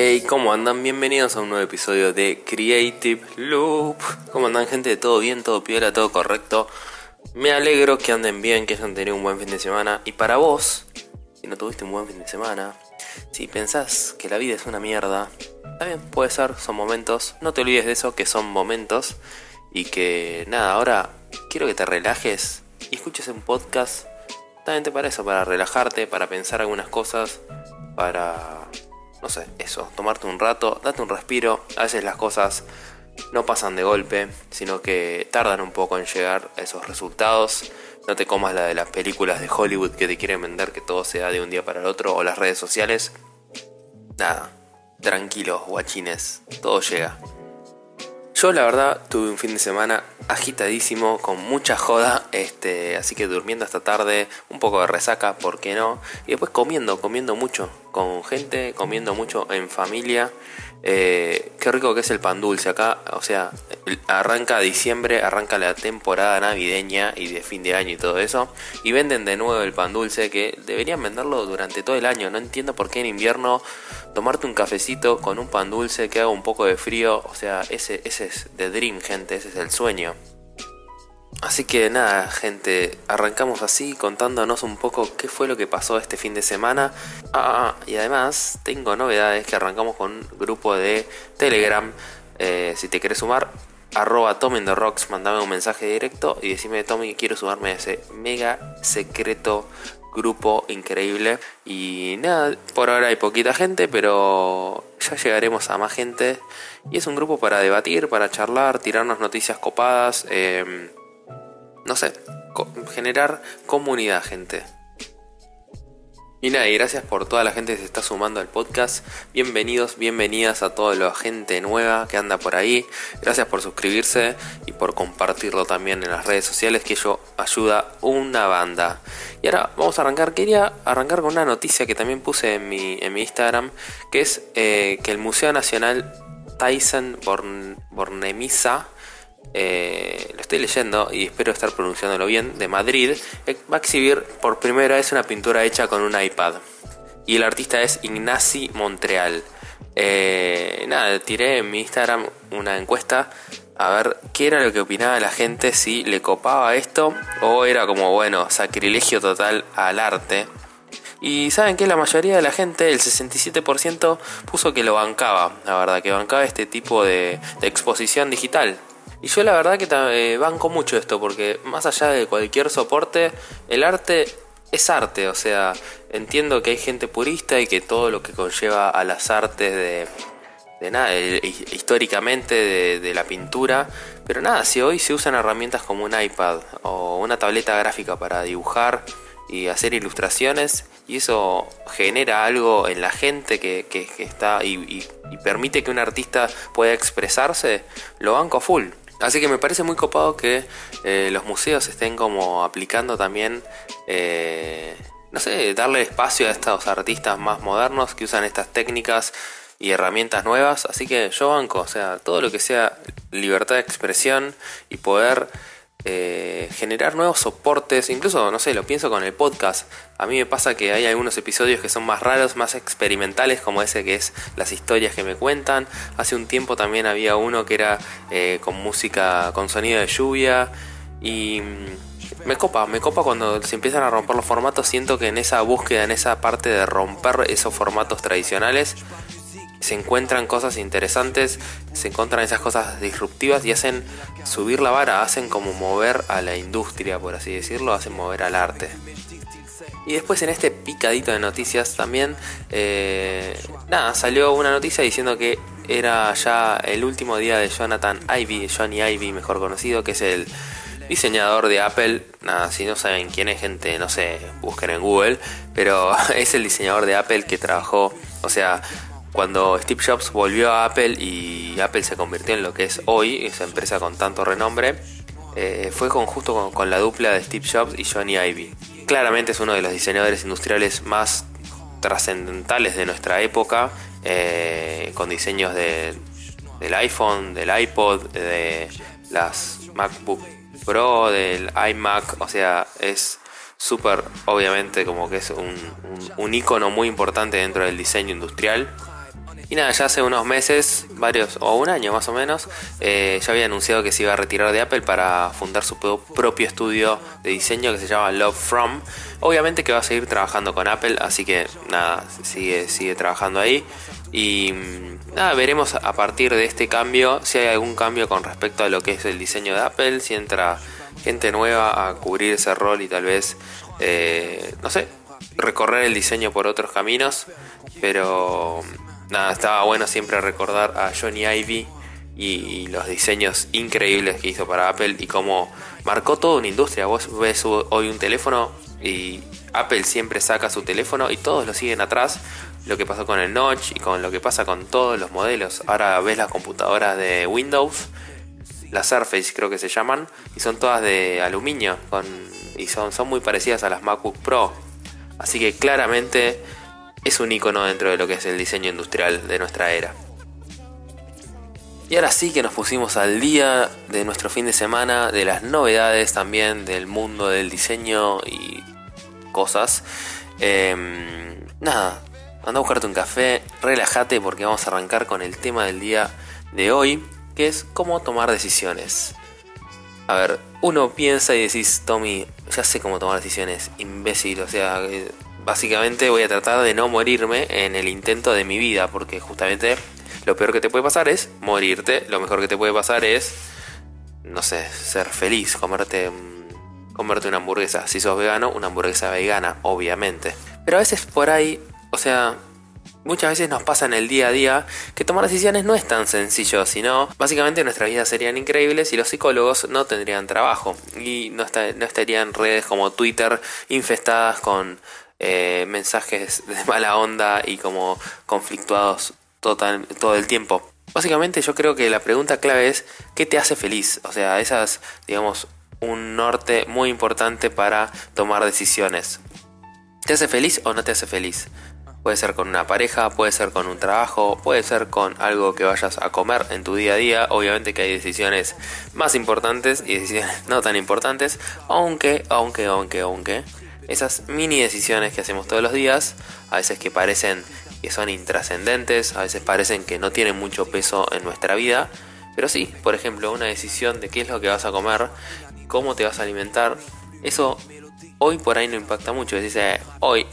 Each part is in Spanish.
Hey, ¿cómo andan? Bienvenidos a un nuevo episodio de Creative Loop. ¿Cómo andan, gente? ¿Todo bien? ¿Todo piola? ¿Todo correcto? Me alegro que anden bien, que hayan tenido un buen fin de semana. Y para vos, si no tuviste un buen fin de semana, si pensás que la vida es una mierda, bien, puede ser, son momentos. No te olvides de eso, que son momentos. Y que nada, ahora quiero que te relajes y escuches un podcast. También para eso, para relajarte, para pensar algunas cosas, para no sé, eso, tomarte un rato, date un respiro. A veces las cosas no pasan de golpe, sino que tardan un poco en llegar a esos resultados. No te comas la de las películas de Hollywood que te quieren vender que todo sea de un día para el otro o las redes sociales. Nada, tranquilos, guachines, todo llega. Yo la verdad tuve un fin de semana agitadísimo, con mucha joda, este, así que durmiendo hasta tarde, un poco de resaca, ¿por qué no? Y después comiendo, comiendo mucho, con gente, comiendo mucho en familia. Eh, qué rico que es el pan dulce acá, o sea, arranca diciembre, arranca la temporada navideña y de fin de año y todo eso, y venden de nuevo el pan dulce que deberían venderlo durante todo el año. No entiendo por qué en invierno tomarte un cafecito con un pan dulce que haga un poco de frío, o sea, ese, ese es the dream, gente, ese es el sueño. Así que nada, gente, arrancamos así contándonos un poco qué fue lo que pasó este fin de semana. Ah, ah, ah y además tengo novedades que arrancamos con un grupo de Telegram. Eh, si te quieres sumar, arroba Tommy the Rocks, mandame un mensaje directo y decime Tommy quiero sumarme a ese mega secreto grupo increíble. Y nada, por ahora hay poquita gente, pero ya llegaremos a más gente. Y es un grupo para debatir, para charlar, tirarnos noticias copadas. Eh, no sé, generar comunidad, gente. Y nada, y gracias por toda la gente que se está sumando al podcast. Bienvenidos, bienvenidas a toda la gente nueva que anda por ahí. Gracias por suscribirse y por compartirlo también en las redes sociales, que ello ayuda una banda. Y ahora vamos a arrancar. Quería arrancar con una noticia que también puse en mi, en mi Instagram, que es eh, que el Museo Nacional Tyson Bornemisa eh, lo estoy leyendo y espero estar pronunciándolo bien, de Madrid, eh, va a exhibir por primera vez una pintura hecha con un iPad. Y el artista es Ignasi Montreal. Eh, nada, tiré en mi Instagram una encuesta a ver qué era lo que opinaba la gente, si le copaba esto o era como, bueno, sacrilegio total al arte. Y saben que la mayoría de la gente, el 67%, puso que lo bancaba, la verdad, que bancaba este tipo de exposición digital. Y yo la verdad que eh, banco mucho esto, porque más allá de cualquier soporte, el arte es arte, o sea, entiendo que hay gente purista y que todo lo que conlleva a las artes de, de nada, históricamente de, la pintura, pero nada, si hoy se usan herramientas como un iPad o una tableta gráfica para dibujar y hacer ilustraciones, y eso genera algo en la gente que, que, está y, y, permite que un artista pueda expresarse, lo banco full. Así que me parece muy copado que eh, los museos estén como aplicando también, eh, no sé, darle espacio a estos artistas más modernos que usan estas técnicas y herramientas nuevas. Así que yo banco, o sea, todo lo que sea libertad de expresión y poder eh, generar nuevos soportes, incluso, no sé, lo pienso con el podcast. A mí me pasa que hay algunos episodios que son más raros, más experimentales, como ese que es las historias que me cuentan. Hace un tiempo también había uno que era eh, con música, con sonido de lluvia. Y mm, me copa, me copa cuando se empiezan a romper los formatos. Siento que en esa búsqueda, en esa parte de romper esos formatos tradicionales, se encuentran cosas interesantes, se encuentran esas cosas disruptivas y hacen subir la vara, hacen como mover a la industria, por así decirlo, hacen mover al arte. Y después en este picadito de noticias también, eh, nada, salió una noticia diciendo que era ya el último día de Jonathan Ivy, Johnny Ivy mejor conocido, que es el diseñador de Apple. Nada, si no saben quién es gente, no sé, busquen en Google, pero es el diseñador de Apple que trabajó, o sea, cuando Steve Jobs volvió a Apple y Apple se convirtió en lo que es hoy, esa empresa con tanto renombre, eh, fue con, justo con, la dupla de Steve Jobs y Johnny Ive. Claramente es uno de los diseñadores industriales más trascendentales de nuestra época, eh, con diseños de, del iPhone, del iPod, de las MacBook Pro, del iMac, o sea, es súper, obviamente, como que es un, un, un icono muy importante dentro del diseño industrial Y nada, ya hace unos meses, varios, o un año más o menos, eh, ya había anunciado que se iba a retirar de Apple para fundar su propio estudio de diseño que se llama Love From. Obviamente que va a seguir trabajando con Apple, así que nada, sigue, sigue trabajando ahí. Y mm, nada, veremos a partir de este cambio si hay algún cambio con respecto a lo que es el diseño de Apple, si entra gente nueva a cubrir ese rol y tal vez, eh, no sé, recorrer el diseño por otros caminos. Pero nada, estaba bueno siempre recordar a Johnny Ivy y, los diseños increíbles que hizo para Apple y cómo marcó toda una industria. Vos ves hoy un teléfono y Apple siempre saca su teléfono y todos lo siguen atrás. Lo que pasó con el Notch y con lo que pasa con todos los modelos. Ahora ves las computadoras de Windows, las Surface creo que se llaman, y son todas de aluminio y son, son muy parecidas a las MacBook Pro. Así que claramente es un icono dentro de lo que es el diseño industrial de nuestra era. Y ahora sí que nos pusimos al día de nuestro fin de semana, de las novedades también del mundo del diseño y cosas. Em, nada, anda a buscarte un café, relájate porque vamos a arrancar con el tema del día de hoy, que es cómo tomar decisiones. A ver, uno piensa y decís, Tommy, ya sé cómo tomar decisiones, imbécil, o sea, eh, básicamente voy a tratar de no morirme en el intento de mi vida, porque justamente lo peor que te puede pasar es morirte, lo mejor que te puede pasar es, no sé, ser feliz, comerte, comerte una hamburguesa. Si sos vegano, una hamburguesa vegana, obviamente. Pero a veces por ahí, o sea, muchas veces nos pasa en el día a día que tomar decisiones no es tan sencillo, sino básicamente nuestras vidas serían increíbles y los psicólogos no tendrían trabajo y no, estarían redes como Twitter infestadas con eh, mensajes de mala onda y como conflictuados todo el tiempo. Básicamente yo creo que la pregunta clave es ¿qué te hace feliz? O sea, esas, digamos, un norte muy importante para tomar decisiones. ¿Te hace feliz o no te hace feliz? Puede ser con una pareja, puede ser con un trabajo, puede ser con algo que vayas a comer en tu día a día. Obviamente que hay decisiones más importantes y decisiones no tan importantes, aunque, aunque, aunque, aunque esas mini decisiones que hacemos todos los días, a veces que parecen que son intrascendentes, a veces parecen que no tienen mucho peso en nuestra vida, pero sí, por ejemplo, una decisión de qué es lo que vas a comer, cómo te vas a alimentar, eso hoy por ahí no impacta mucho, dice, hoy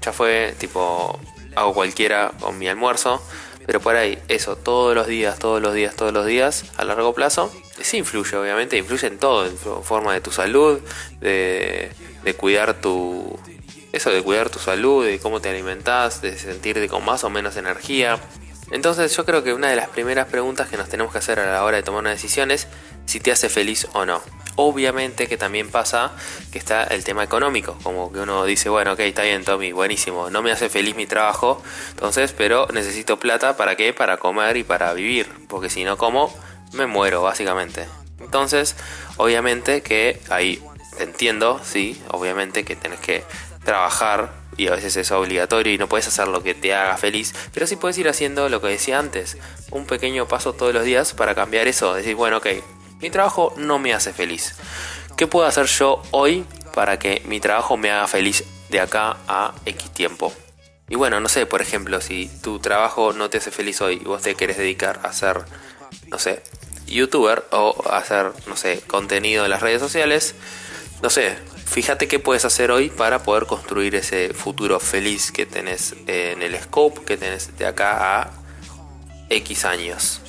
ya fue tipo, hago cualquiera con mi almuerzo, pero por ahí, eso, todos los días, todos los días, todos los días, a largo plazo, sí influye, obviamente, influye en todo, en forma de tu salud, de, de cuidar tu. Eso, de cuidar tu salud, de cómo te alimentas, de sentirte con más o menos energía. Entonces, yo creo que una de las primeras preguntas que nos tenemos que hacer a la hora de tomar una decisión es si te hace feliz o no. Obviamente que también pasa que está el tema económico, como que uno dice, bueno, ok, está bien, Tommy, buenísimo, no me hace feliz mi trabajo, entonces, pero necesito plata, ¿para qué? Para comer y para vivir, porque si no como, me muero, básicamente. Entonces, obviamente que ahí entiendo, sí, obviamente que tenés que trabajar y a veces es obligatorio y no puedes hacer lo que te haga feliz, pero sí puedes ir haciendo lo que decía antes, un pequeño paso todos los días para cambiar eso, decir, bueno, ok, mi trabajo no me hace feliz. ¿Qué puedo hacer yo hoy para que mi trabajo me haga feliz de acá a X tiempo? Y bueno, no sé, por ejemplo, si tu trabajo no te hace feliz hoy y vos te querés dedicar a ser, no sé, youtuber o hacer, no sé, contenido en las redes sociales, no sé, fíjate qué puedes hacer hoy para poder construir ese futuro feliz que tenés en el scope que tenés de acá a X años.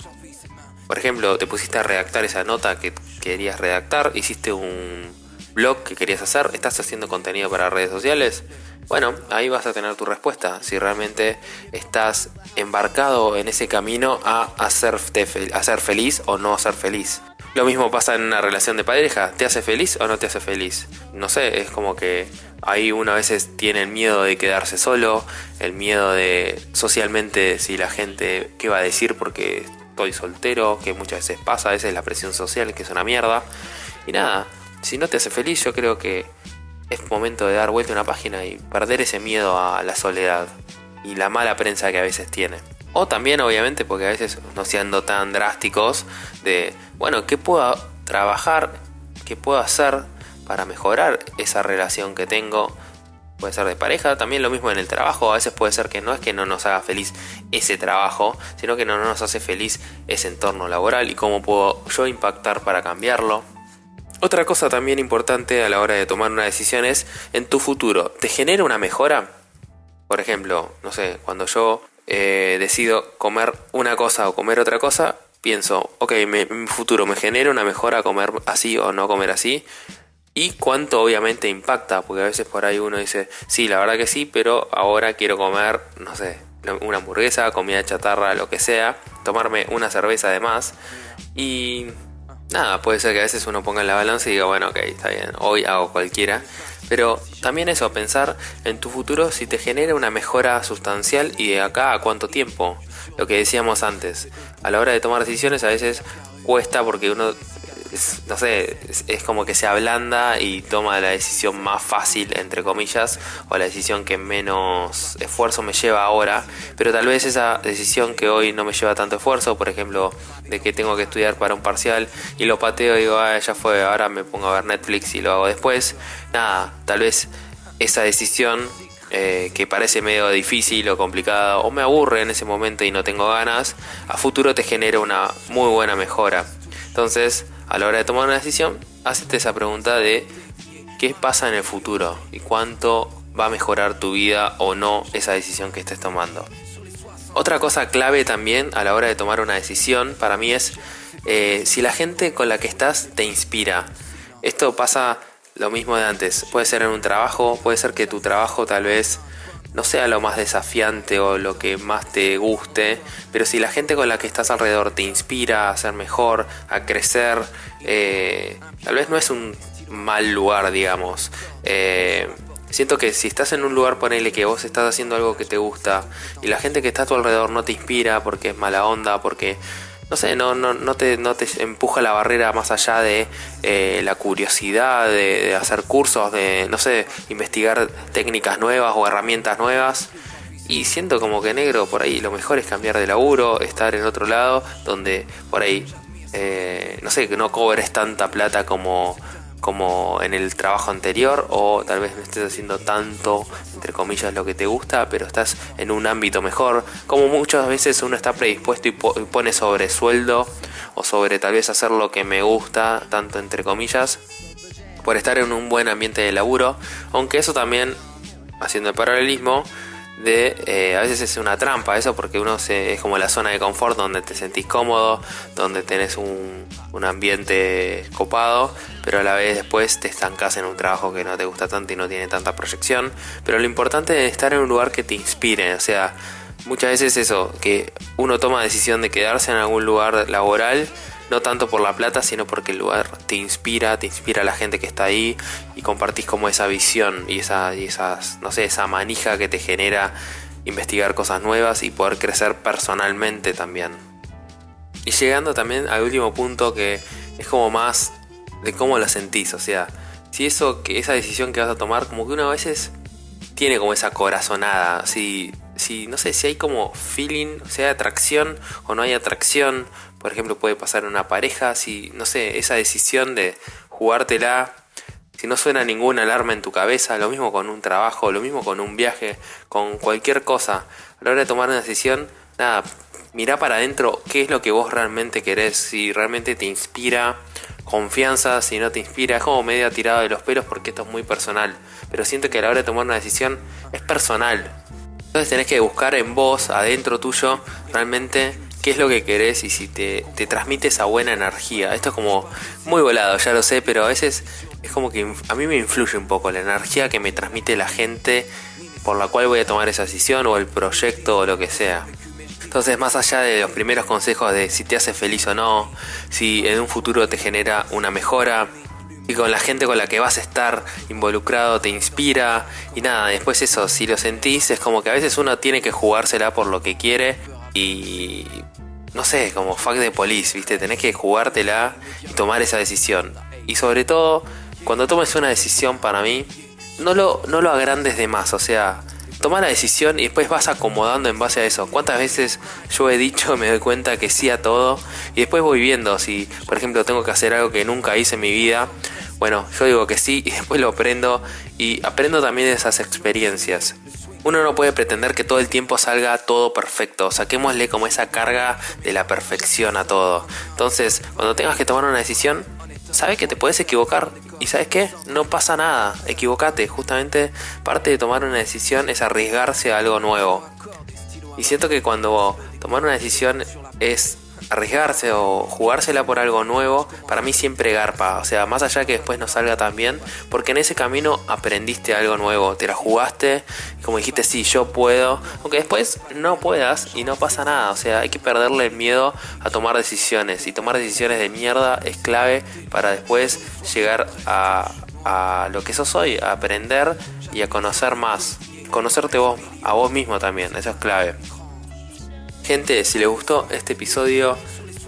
Por ejemplo, te pusiste a redactar esa nota que querías redactar, hiciste un blog que querías hacer, estás haciendo contenido para redes sociales. Bueno, ahí vas a tener tu respuesta, si realmente estás embarcado en ese camino a hacerte a ser feliz o no ser feliz. Lo mismo pasa en una relación de pareja, ¿te hace feliz o no te hace feliz? No sé, es como que ahí uno a veces tiene el miedo de quedarse solo, el miedo de socialmente si la gente qué va a decir porque estoy soltero, que muchas veces pasa, a veces la presión social, que es una mierda. Y nada, si no te hace feliz, yo creo que es momento de dar vuelta a una página y perder ese miedo a la soledad y la mala prensa que a veces tiene. O también, obviamente, porque a veces no siendo tan drásticos, de, bueno, ¿qué puedo trabajar? ¿Qué puedo hacer para mejorar esa relación que tengo? puede ser de pareja, también lo mismo en el trabajo, a veces puede ser que no es que no nos haga feliz ese trabajo, sino que no nos hace feliz ese entorno laboral y cómo puedo yo impactar para cambiarlo. Otra cosa también importante a la hora de tomar una decisión es en tu futuro, ¿te genera una mejora? Por ejemplo, no sé, cuando yo eh, decido comer una cosa o comer otra cosa, pienso, ok, mi futuro me genera una mejora comer así o no comer así y cuánto obviamente impacta, porque a veces por ahí uno dice, sí, la verdad que sí, pero ahora quiero comer, no sé, una hamburguesa, comida chatarra, lo que sea, tomarme una cerveza además y nada, puede ser que a veces uno ponga en la balanza y diga, bueno, ok, está bien, hoy hago cualquiera, pero también eso, pensar en tu futuro si te genera una mejora sustancial y de acá a cuánto tiempo. Lo que decíamos antes, a la hora de tomar decisiones a veces cuesta porque uno no sé, es, como que se ablanda y toma la decisión más fácil, entre comillas, o la decisión que menos esfuerzo me lleva ahora, pero tal vez esa decisión que hoy no me lleva tanto esfuerzo, por ejemplo, de que tengo que estudiar para un parcial y lo pateo y digo, ah, ya fue, ahora me pongo a ver Netflix y lo hago después, nada, tal vez esa decisión eh, que parece medio difícil o complicada o me aburre en ese momento y no tengo ganas, a futuro te genera una muy buena mejora. Entonces, a la hora de tomar una decisión, hazte esa pregunta de qué pasa en el futuro y cuánto va a mejorar tu vida o no esa decisión que estés tomando. Otra cosa clave también a la hora de tomar una decisión para mí es eh, si la gente con la que estás te inspira. Esto pasa lo mismo de antes. Puede ser en un trabajo, puede ser que tu trabajo tal vez no sea lo más desafiante o lo que más te guste, pero si la gente con la que estás alrededor te inspira a ser mejor, a crecer, eh, tal vez no es un mal lugar, digamos. Eh, siento que si estás en un lugar, ponele que vos estás haciendo algo que te gusta y la gente que está a tu alrededor no te inspira porque es mala onda, porque no sé, no, no, no, te, no te empuja la barrera más allá de eh, la curiosidad, de, hacer cursos, de, no sé, investigar técnicas nuevas o herramientas nuevas. Y siento como que negro, por ahí lo mejor es cambiar de laburo, estar en otro lado, donde por ahí, eh, no sé, que no cobres tanta plata como como en el trabajo anterior o tal vez no estés haciendo tanto, entre comillas, lo que te gusta, pero estás en un ámbito mejor. Como muchas veces uno está predispuesto y, pone sobre sueldo o sobre tal vez hacer lo que me gusta, tanto entre comillas, por estar en un buen ambiente de laburo, aunque eso también, haciendo el paralelismo, de eh, a veces es una trampa eso porque uno se, es como la zona de confort donde te sentís cómodo, donde tenés un, un ambiente copado, pero a la vez después te estancas en un trabajo que no te gusta tanto y no tiene tanta proyección. Pero lo importante es estar en un lugar que te inspire, o sea, muchas veces eso, que uno toma decisión de quedarse en algún lugar laboral no tanto por la plata, sino porque el lugar te inspira, te inspira a la gente que está ahí y compartís como esa visión y esa, y esas, no sé, esa manija que te genera investigar cosas nuevas y poder crecer personalmente también. Y llegando también al último punto que es como más de cómo lo sentís, o sea, si eso, que esa decisión que vas a tomar, como que uno a veces tiene como esa corazonada, si, si no sé, si hay como feeling, si hay atracción o no hay atracción, por ejemplo, puede pasar en una pareja, si, no sé, esa decisión de jugártela, si no suena ninguna alarma en tu cabeza, lo mismo con un trabajo, lo mismo con un viaje, con cualquier cosa. A la hora de tomar una decisión, nada, mira para adentro qué es lo que vos realmente querés, si realmente te inspira confianza, si no te inspira, es como medio tirado de los pelos porque esto es muy personal. Pero siento que a la hora de tomar una decisión es personal. Entonces tenés que buscar en vos, adentro tuyo, realmente qué es lo que querés y si te, transmite esa buena energía. Esto es como muy volado, ya lo sé, pero a veces es como que a mí me influye un poco la energía que me transmite la gente por la cual voy a tomar esa decisión o el proyecto o lo que sea. Entonces, más allá de los primeros consejos de si te hace feliz o no, si en un futuro te genera una mejora, y con la gente con la que vas a estar involucrado te inspira, y nada, después eso, si lo sentís, es como que a veces uno tiene que jugársela por lo que quiere y no sé, como fuck de police, ¿viste? Tenés que jugártela y tomar esa decisión. Y sobre todo, cuando tomes una decisión para mí, no lo, no lo agrandes de más, o sea, toma la decisión y después vas acomodando en base a eso. ¿Cuántas veces yo he dicho, me doy cuenta que sí a todo y después voy viendo si, por ejemplo, tengo que hacer algo que nunca hice en mi vida Bueno, yo digo que sí y después lo aprendo y aprendo también de esas experiencias. Uno no puede pretender que todo el tiempo salga todo perfecto. Saquémosle como esa carga de la perfección a todo. Entonces, cuando tengas que tomar una decisión, sabes que te puedes equivocar. Y sabes qué? No pasa nada. Equivocate. Justamente parte de tomar una decisión es arriesgarse a algo nuevo. Y siento que cuando tomar una decisión es arriesgarse o jugársela por algo nuevo, para mí siempre garpa. O sea, más allá que después no salga tan bien, porque en ese camino aprendiste algo nuevo, te la jugaste, como dijiste, sí, yo puedo, aunque después no puedas y no pasa nada. O sea, hay que perderle el miedo a tomar decisiones. Y tomar decisiones de mierda es clave para después llegar a, a lo que sos hoy, a aprender y a conocer más. Conocerte vos, a vos mismo también, eso es clave. Gente, si les gustó este episodio,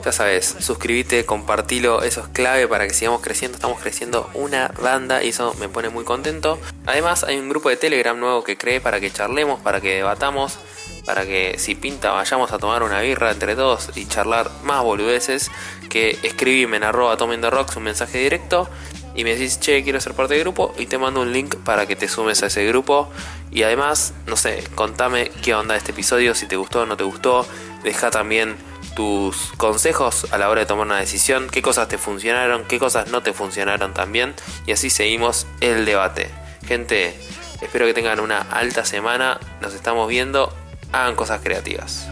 ya sabes, suscríbete, compartilo, eso es clave para que sigamos creciendo. Estamos creciendo una banda y eso me pone muy contento. Además, hay un grupo de Telegram nuevo que creé para que charlemos, para que debatamos, para que si pinta vayamos a tomar una birra entre todos y charlar más boludeces. Que escribime en arroba rocks un mensaje directo y me decís, che, quiero ser parte del grupo y te mando un link para que te sumes a ese grupo. Y además, no sé, contame qué onda este episodio, si te gustó o no te gustó. Deja también tus consejos a la hora de tomar una decisión, qué cosas te funcionaron, qué cosas no te funcionaron también. Y así seguimos el debate. Gente, espero que tengan una alta semana. Nos estamos viendo. Hagan cosas creativas.